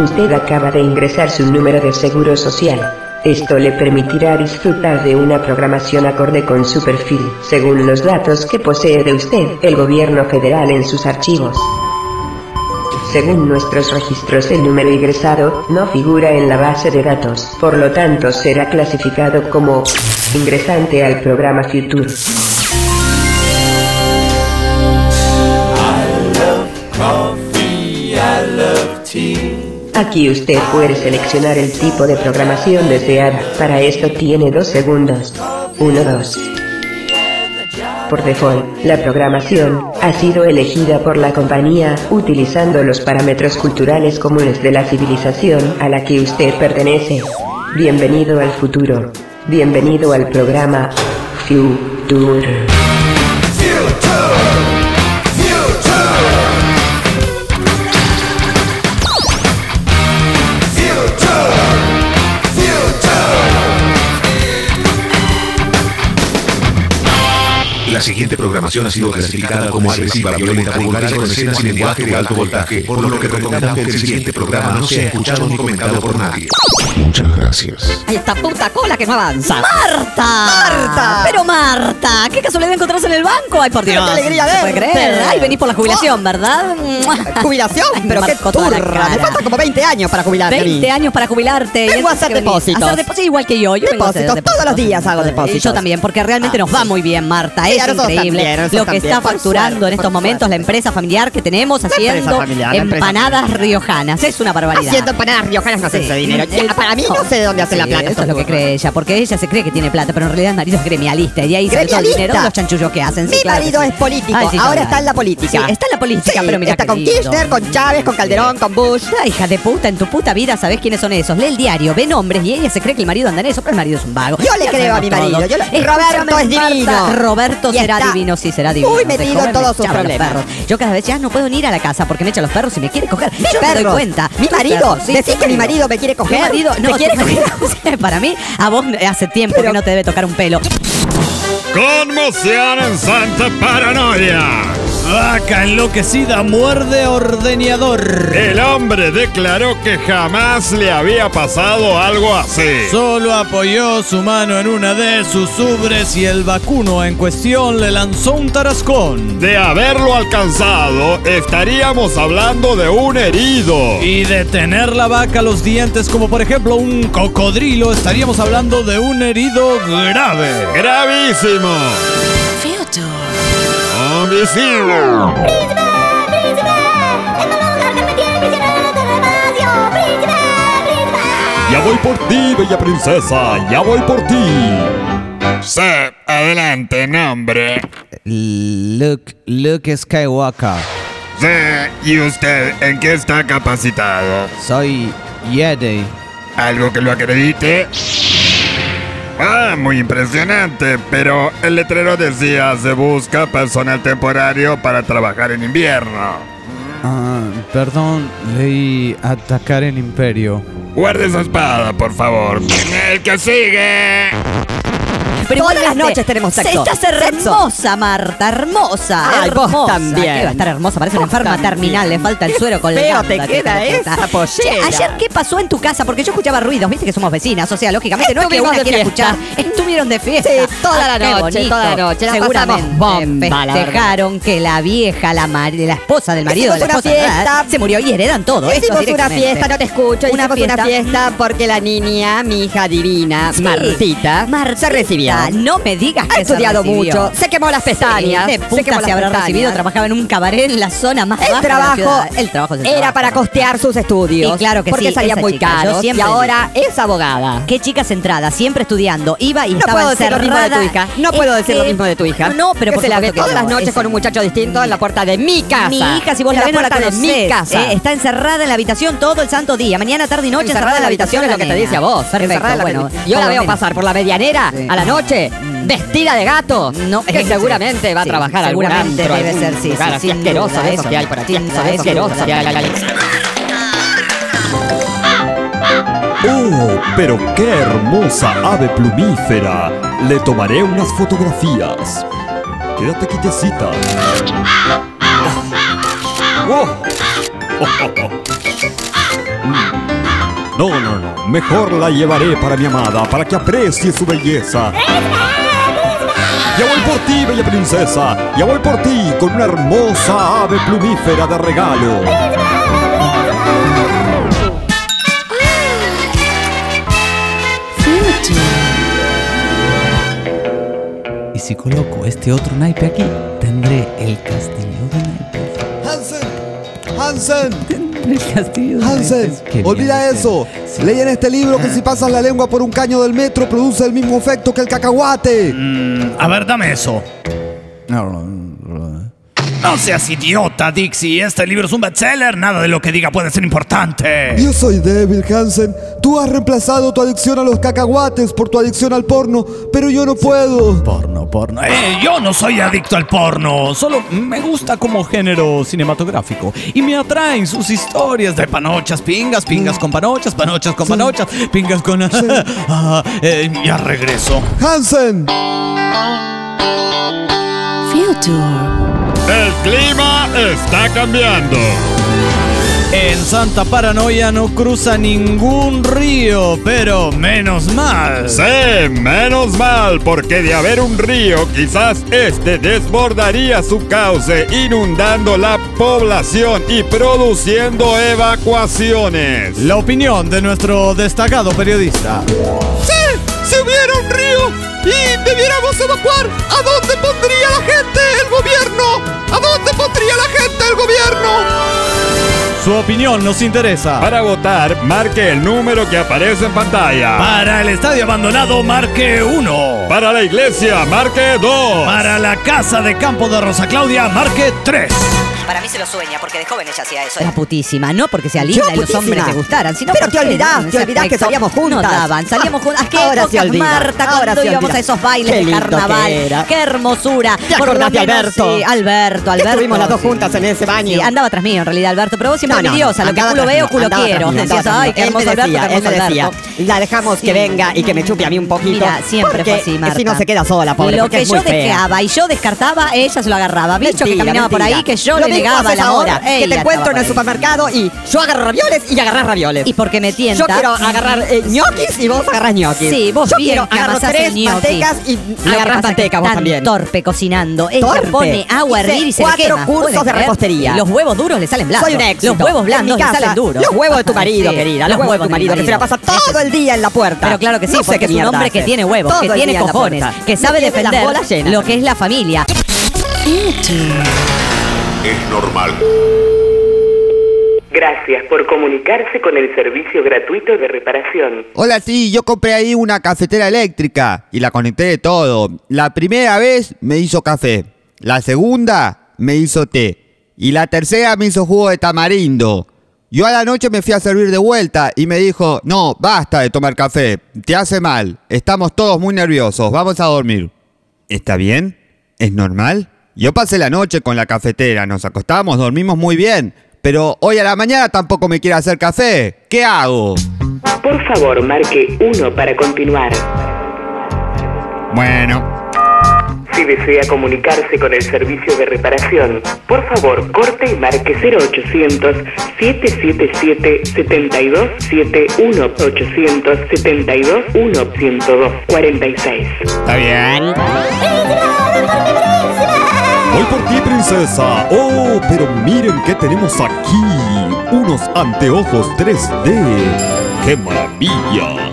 Usted acaba de ingresar su número de seguro social. Esto le permitirá disfrutar de una programación acorde con su perfil, según los datos que posee de usted el gobierno federal en sus archivos. Según nuestros registros el número ingresado no figura en la base de datos, por lo tanto será clasificado como ingresante al programa Future. Aquí usted puede seleccionar el tipo de programación deseada. Para esto tiene dos segundos. 1, 2. Por default, la programación ha sido elegida por la compañía utilizando los parámetros culturales comunes de la civilización a la que usted pertenece. Bienvenido al futuro. Bienvenido al programa Future. La siguiente programación ha sido clasificada como agresiva, violenta, vulgar y con escenas y lenguaje de alto voltaje, por lo que recomendamos que el siguiente programa no sea escuchado ni comentado por nadie. Muchas gracias. Ay, esta puta cola que no avanza. ¡Marta! ¡Marta! Pero Marta, ¿qué casualidad encontrarse en el banco? Ay, por Dios. qué alegría ¿Se puede verte. creer? Ay, venís por la jubilación, ¿verdad? ¿Jubilación? Ay, Pero qué turra. Me faltan como 20 años para mí. 20 años para jubilarte. Vengo Y a hacer depósitos. Hacer depósitos igual que yo. Yo vengo a hacer Depósitos, todos los días hago depósitos. Yo también, porque realmente nos va muy bien, Marta. Sí, es increíble también, lo que está también, facturando suerte, en estos momentos suerte. la empresa familiar que tenemos haciendo familiar, empanadas riojanas. Es una barbaridad. Haciendo empanadas riojanas no hace ese dinero. Eh, Para mí no sé de dónde hace la plata. Eso es lo que cree ella, porque ella se cree que tiene plata, pero en realidad el marido es gremialista y de ahí sale todo el dinero los chanchullos que hacen. Sí, Mi que marido sí. es político, Ay, sí, ahora está en la política. Sí, está en la política, pero mira está con lindo. Kirchner, con Chávez, con Calderón, con Bush. Ah, hija de puta, en tu puta vida sabes quiénes son esos. Lee el diario, ve nombres y ella se cree que el marido anda en eso, pero el marido es un vago. Yo le Ya creo a mi marido, yo Roberto es Marta, divino. Roberto será está divino, sí, será divino. muy Se metido en todos sus problemas. perros. Yo cada vez ya no puedo ni ir a la casa porque me echan los perros y me quiere coger. Yo me doy cuenta. Mi marido. Decís que mi marido me quiere coger. Marido, no, quiere tu marido- Para mí, a vos hace tiempo Pero- que no te debe tocar un pelo. Conmoción en Santa Paranoia. Vaca enloquecida muerde ordeñador. El hombre declaró que jamás le había pasado algo así. Solo apoyó su mano en una de sus ubres y el vacuno en cuestión le lanzó un tarascón. De haberlo alcanzado, estaríamos hablando de un herido. Y de tener la vaca los dientes como por ejemplo un cocodrilo, estaríamos hablando de un herido grave. Gravísimo. Ya voy por ti, bella princesa. Ya voy por ti. Sí, adelante, nombre. Luke, Luke Skywalker. Sí, ¿y usted en qué está capacitado? Soy Jedi. ¿Algo que lo acredite? Ah, muy impresionante, pero el letrero decía se busca personal temporario para trabajar en invierno. Ah, perdón, leí atacar el imperio. Guarde esa espada, por favor. El que sigue. Pero Todas las noches tenemos sexo. Estás Sexo. hermosa, Marta, hermosa. Ay, vos hermosa. también. ¿Qué va a estar hermosa? Parece una Vos enferma también. terminal, le falta el suero con feo te queda esa pollera. ayer, ¿qué pasó en tu casa? Porque yo escuchaba ruidos, viste que somos vecinas, o sea, lógicamente no es que una quiera fiesta. escuchar. Estuvieron de fiesta. Sí, toda la qué noche, bonito. toda la noche. La Seguramente bomba, la festejaron que la vieja, la, mar- la esposa del marido de la esposa una fiesta. se murió y heredan todo. esto Hicimos una fiesta, no te escucho. Una Hicimos fiesta. porque la niña, mi hija divina, Sí. Martita, Martita, se recibió. No me digas que Ha estudiado mucho, se quemó las pestañas. Sí, de se puta quemó se, las habrá pestañas. recibido, trabajaba en un cabaret en la zona más baja El de la trabajo. El trabajo el era trabajo. para costear sus estudios. Y claro que porque sí, salían esa muy chica, caros. Y ahora es abogada. Qué chica centrada, siempre estudiando. Iba y No estaba puedo decir lo mismo de tu hija. No puedo decir lo mismo de tu hija. No, pero que por se la ve todas las noches es- con un muchacho distinto en la puerta de mi casa. Mi hija, si vos la ves, no la de mi conocés. casa. Eh, está encerrada en la habitación todo el santo día. Mañana, tarde y noche encerrada en la habitación es lo que te dice a vos. Perfecto, bueno. Yo la veo pasar por la medianera Sí. a la noche, vestida de gato. No, que es- seguramente va a sí, trabajar algún seguramente antro, debe ser, sí, sí, asqueroso eso, que hay por aquí. asqueroso sin que hay. ¡Oh, pero qué hermosa ave plumífera! Le tomaré unas fotografías. Quédate quietecita. ¡Oh! mejor la llevaré para mi amada, para que aprecie su belleza. Ya voy por ti, bella princesa. Ya voy por ti con una hermosa ave plumífera de regalo. Y si coloco este otro naipe aquí, tendré el castillo de naipes. Hansen, Hansen, castillo Hansen, olvida eso. sí. Leí en este libro que si pasas la lengua por un caño del metro produce el mismo efecto que el cacahuate. Mm, a ver, dame eso. No seas idiota, Dixie. Este libro es un bestseller. Nada de lo que diga puede ser importante. Yo soy débil, Hansen. Tú has reemplazado tu adicción a los cacahuates por tu adicción al porno, pero yo no puedo. Porno, porno. Eh, yo no soy adicto al porno. Solo me gusta como género cinematográfico. Y me atraen sus historias de panochas, pingas, pingas con panochas, panochas con panochas, pingas con. Ah, eh, ya regreso. Hansen. El clima está cambiando. En Santa Paranoia no cruza ningún río, pero menos mal. Sí, menos mal, porque de haber un río, quizás este desbordaría su cauce, inundando la población y produciendo evacuaciones. La opinión de nuestro destacado periodista. Si hubiera un río y debiéramos evacuar, ¿a dónde pondría la gente el gobierno? ¿A dónde pondría la gente el gobierno? Su opinión nos interesa. Para votar, marque el número que aparece en pantalla. Para el estadio abandonado, marque 1. Para la iglesia, marque 2. Para la casa de campo de Rosa Claudia, marque 3. Para mí se lo sueña, porque de joven ella hacía eso. Era putísima, no porque sea linda y los hombres te gustaran, sino Pero porque te olvidás, en te ese olvidás que aspecto salíamos No juntas. daban, salíamos juntas. ¿Qué Ahora se épocas, olvida, Marta, ahora cuando se íbamos olvida. a esos bailes Qué de lindo carnaval. que era. Qué hermosura. ¿Te Por lo acordás de menos, Alberto? Sí, Alberto, Alberto. estuvimos las dos sí. juntas en ese baño. Sí, andaba tras mío en realidad, Alberto, pero vos siempre No, no, envidiosa. no, lo que andaba culo tras veo, mío, culo andaba quiero. mío, andaba ay, tras qué mío. hermoso Él me Alberto, decía, qué él me hermoso decía, Alberto. la dejamos que venga y que me chupe a mí un poquito. Mira, siempre porque fue así, Marta. Si no se queda sola, pobre, Lo porque que es yo muy fea. dejaba y yo descartaba, ella se lo agarraba. Bicho que Mentira, caminaba por ahí, que yo Lo le mismo negaba amor. ahora, que te encuentro en el supermercado y yo agarro ravioles y agarrás ravioles. Y porque me tienta. Yo quiero agarrar eh, ñoquis y vos agarrás ñoquis. Sí, vos Yo bien quiero que agarrar amasás tres el mantecas y Lo que agarrás pasa es que manteca vos tan también. torpe cocinando. Ella Torpe. pone agua a Hice hervir y se le cuatro quema. cursos ¿Puedes de creer? repostería. Los huevos duros le salen blandos. Soy un éxito. Los huevos blandos En mi le salen duros. Los huevos de tu marido, Sí, querida. Los huevos de tu marido, que se la pasa todo el día en la puerta. Pero claro que sí, No sé porque qué es un mierda hombre que hace. tiene huevos, Todo que el tiene día en la cojones, puerta. que sabe Me tiene las defender bolas llenas. lo que es la familia. Es normal. Gracias por comunicarse con el servicio gratuito de reparación. Hola, sí, yo compré ahí una cafetera eléctrica y la conecté de todo. La primera vez me hizo café, la segunda me hizo té y la tercera me hizo jugo de tamarindo. Yo a la noche me fui a servir de vuelta y me dijo, no, basta de tomar café, te hace mal, estamos todos muy nerviosos, vamos a dormir. ¿Está bien? ¿Es normal? Yo pasé la noche con la cafetera, nos acostamos, dormimos muy bien, pero hoy a la mañana tampoco me quiere hacer café. ¿Qué hago? Por favor, marque 1 para continuar. Bueno, Si desea comunicarse con el servicio de reparación, por favor, corte y marque 0800 777 7271 872 102 46. está bien. Voy por ti, princesa. Oh, pero miren qué tenemos aquí. Unos anteojos 3D. ¡Qué maravilla!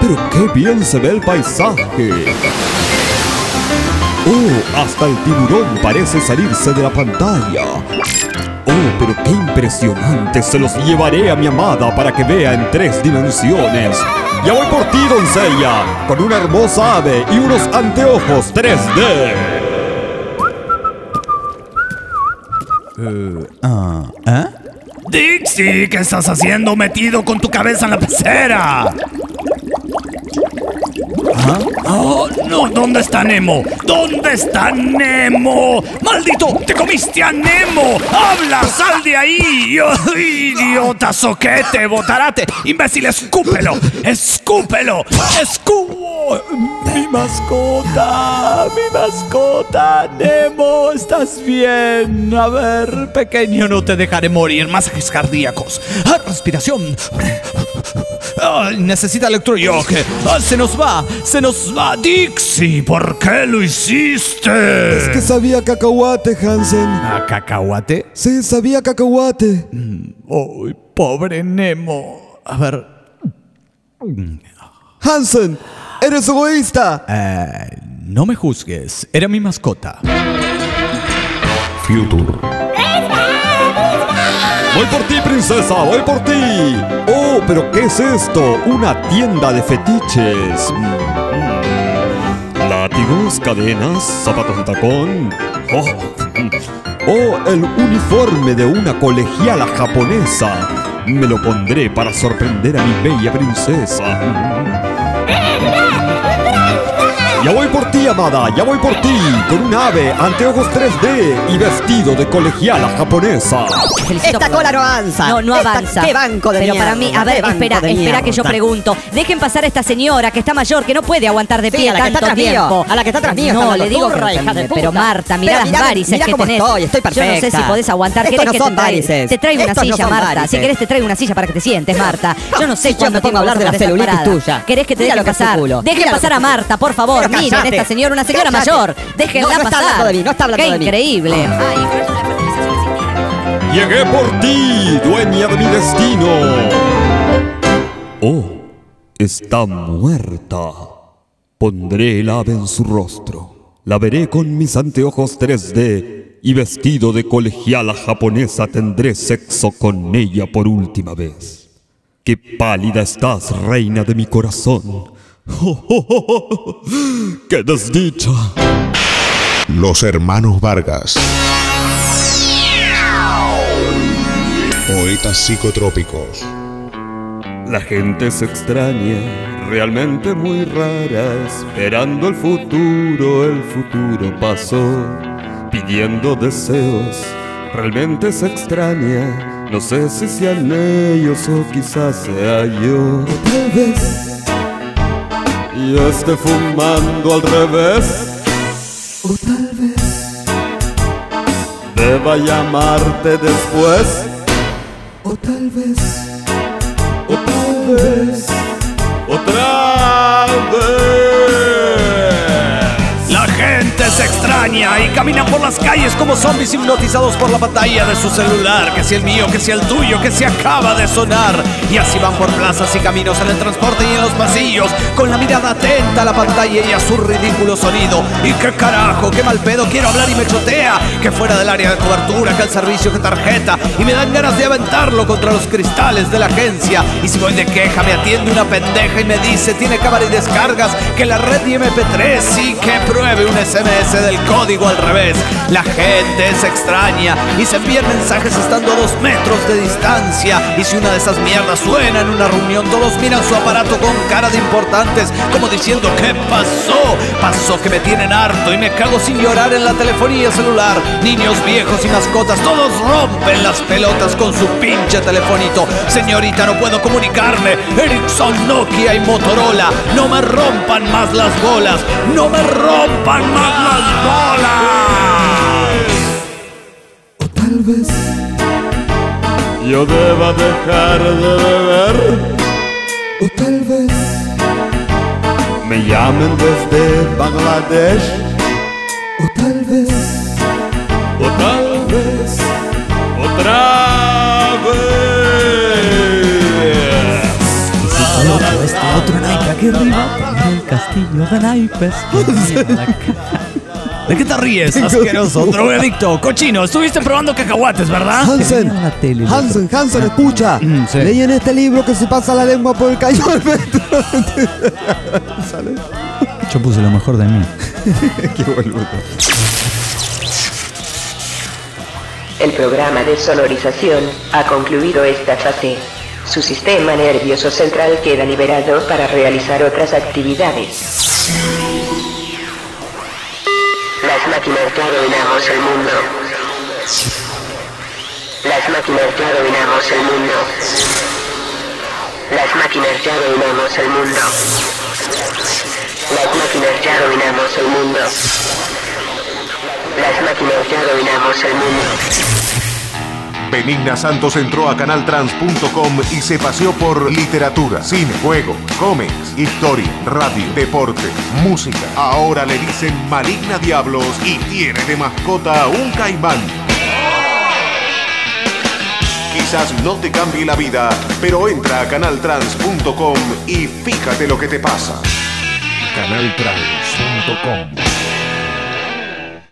Pero qué bien se ve el paisaje. Oh, hasta el tiburón parece salirse de la pantalla. Oh, pero qué impresionante. Se los llevaré a mi amada para que vea en tres dimensiones. Ya voy por ti, doncella, con una hermosa ave y unos anteojos 3D. Dixie, ¿qué estás haciendo metido con tu cabeza en la pecera? ¿Ah? Oh, no, ¿dónde está Nemo? ¿Dónde está Nemo? ¡Maldito! ¡Te comiste a Nemo! ¡Habla! ¡Sal de ahí! ¡Ay, ¡Idiota soquete! ¡Botarate! ¡Imbécil! ¡Escúpelo! ¡Escúpelo! ¡Escúpelo! Oh, mi mascota, mi mascota, Nemo, ¿estás bien? A ver, pequeño, no te dejaré morir. Masajes cardíacos. Ah, respiración. Ah, necesita electroshock. Ah, se nos va, se nos va. Dixie, ¿por qué lo hiciste? Es que sabía cacahuate, Hansen. ¿A cacahuate? Sí, sabía cacahuate. Oh, pobre Nemo. A ver. Hansen, eres egoísta. Eh, no me juzgues, era mi mascota. Future. Voy por ti, princesa, voy por ti. Oh, pero ¿qué es esto? Una tienda de fetiches. Mm, Látigos, cadenas, zapatos de tacón. Oh, mm. oh, el uniforme de una colegiala japonesa. Me lo pondré para sorprender a mi bella princesa. Ya voy por ti, amada, ya voy por ti, con un ave, anteojos 3D y vestido de colegiala japonesa. Felicito Esta cola no avanza. No, no Esta- avanza. qué banco de Pero mierda, para mí, a qué ver, banco espera, de espera que yo mierda. pregunto. Dejen pasar a esta señora que está mayor, que no puede aguantar de Sí, pie a la que está tanto atrás mío, tiempo. a la que está atrás mío, No, está le digo turra, que hija de pero puta. Marta, mira Pero las mirá- varices mirá que cómo tenés. estoy, estoy Yo no sé si podés aguantar. Estos ¿Querés no que son te traiga? varices. Te traigo una Estos no silla, son Marta. Si varices. querés te traigo una silla para que te sientes, Marta. Yo no sé yo cuánto me pongo a hablar de la celulitis tuya. ¿Querés que te Mira dejen lo que es tu pasar? culo. Dejen Mira lo pasar que a es tu- Marta, por favor. Pero Miren, señora, una señora Cállate. mayor. Déjenla No, no está hablando de mí, no está hablando Qué de mí. increíble. Ay, pero es una fertilización asistida. Llegué por ti, dueña de mi destino. Oh, está muerta. Pondré el ave en su rostro. La veré con mis anteojos 3D y vestido de colegiala japonesa tendré sexo con ella por última vez. Qué pálida estás, reina de mi corazón. ¡Qué desdicha! Los hermanos Vargas. Poetas psicotrópicos. La gente se extraña, realmente muy rara, esperando el futuro, el futuro pasó, pidiendo deseos, realmente se extraña, no sé si sean ellos o quizás sea yo. Tal vez yo esté fumando al revés, o tal vez deba llamarte después, o tal vez o tal vez y caminan por las calles como zombies hipnotizados por la pantalla de su celular. Que si el mío, que si el tuyo, que se acaba de sonar. Y así van por plazas y caminos en el transporte y en los pasillos, con la mirada atenta a la pantalla y a su ridículo sonido. Y qué carajo, qué mal pedo, quiero hablar y me chotea. Que fuera del área de cobertura, que el servicio, que tarjeta. Y me dan ganas de aventarlo contra los cristales de la agencia. Y si voy de queja, me atiende una pendeja y me dice, tiene cámara y descargas, que la red y MP3 y que pruebe un SMS del código al revés. La gente se extraña y se envían mensajes estando a dos metros de distancia. Y si una de esas mierdas suena en una reunión, todos miran su aparato con cara de importantes, como diciendo, ¿qué pasó? Pasó que me tienen harto y me cago sin llorar en la telefonía celular. Niños viejos y mascotas, todos rompen las pelotas con su pinche telefonito. Señorita, no puedo comunicarme. Ericsson, Nokia y Motorola, no me rompan más las bolas. No me rompan más las bolas. O tal vez yo deba dejar de beber. O tal vez me llamen desde Bangladesh. O tal vez, o tal vez, otra vez. este otro naipe aquí arriba. El castillo de naipes. ¿De qué te ríes, asqueroso, drogadicto, cochino? Estuviste probando cacahuates, ¿verdad? Hansen, La tele, el Hansen, Hansen, escucha. Mm, sí. Leí en este libro que se pasa la lengua por el cañón. ¿Sale? Yo puse lo mejor de mí. Qué boludo. El programa de sonorización ha concluido esta fase. Su sistema nervioso central queda liberado para realizar otras actividades. Las máquinas ya dominamos el mundo. Las máquinas ya dominamos el mundo. Las máquinas ya dominamos el mundo. Las máquinas ya dominamos el mundo. Las máquinas ya dominamos el mundo. Benigna Santos entró a canaltrans.com y se paseó por literatura, cine, juego, cómics, historia, radio, deporte, música. Ahora le dicen Maligna Diablos y tiene de mascota un caimán. Quizás no te cambie la vida, pero entra a canaltrans.com y fíjate lo que te pasa. Canaltrans.com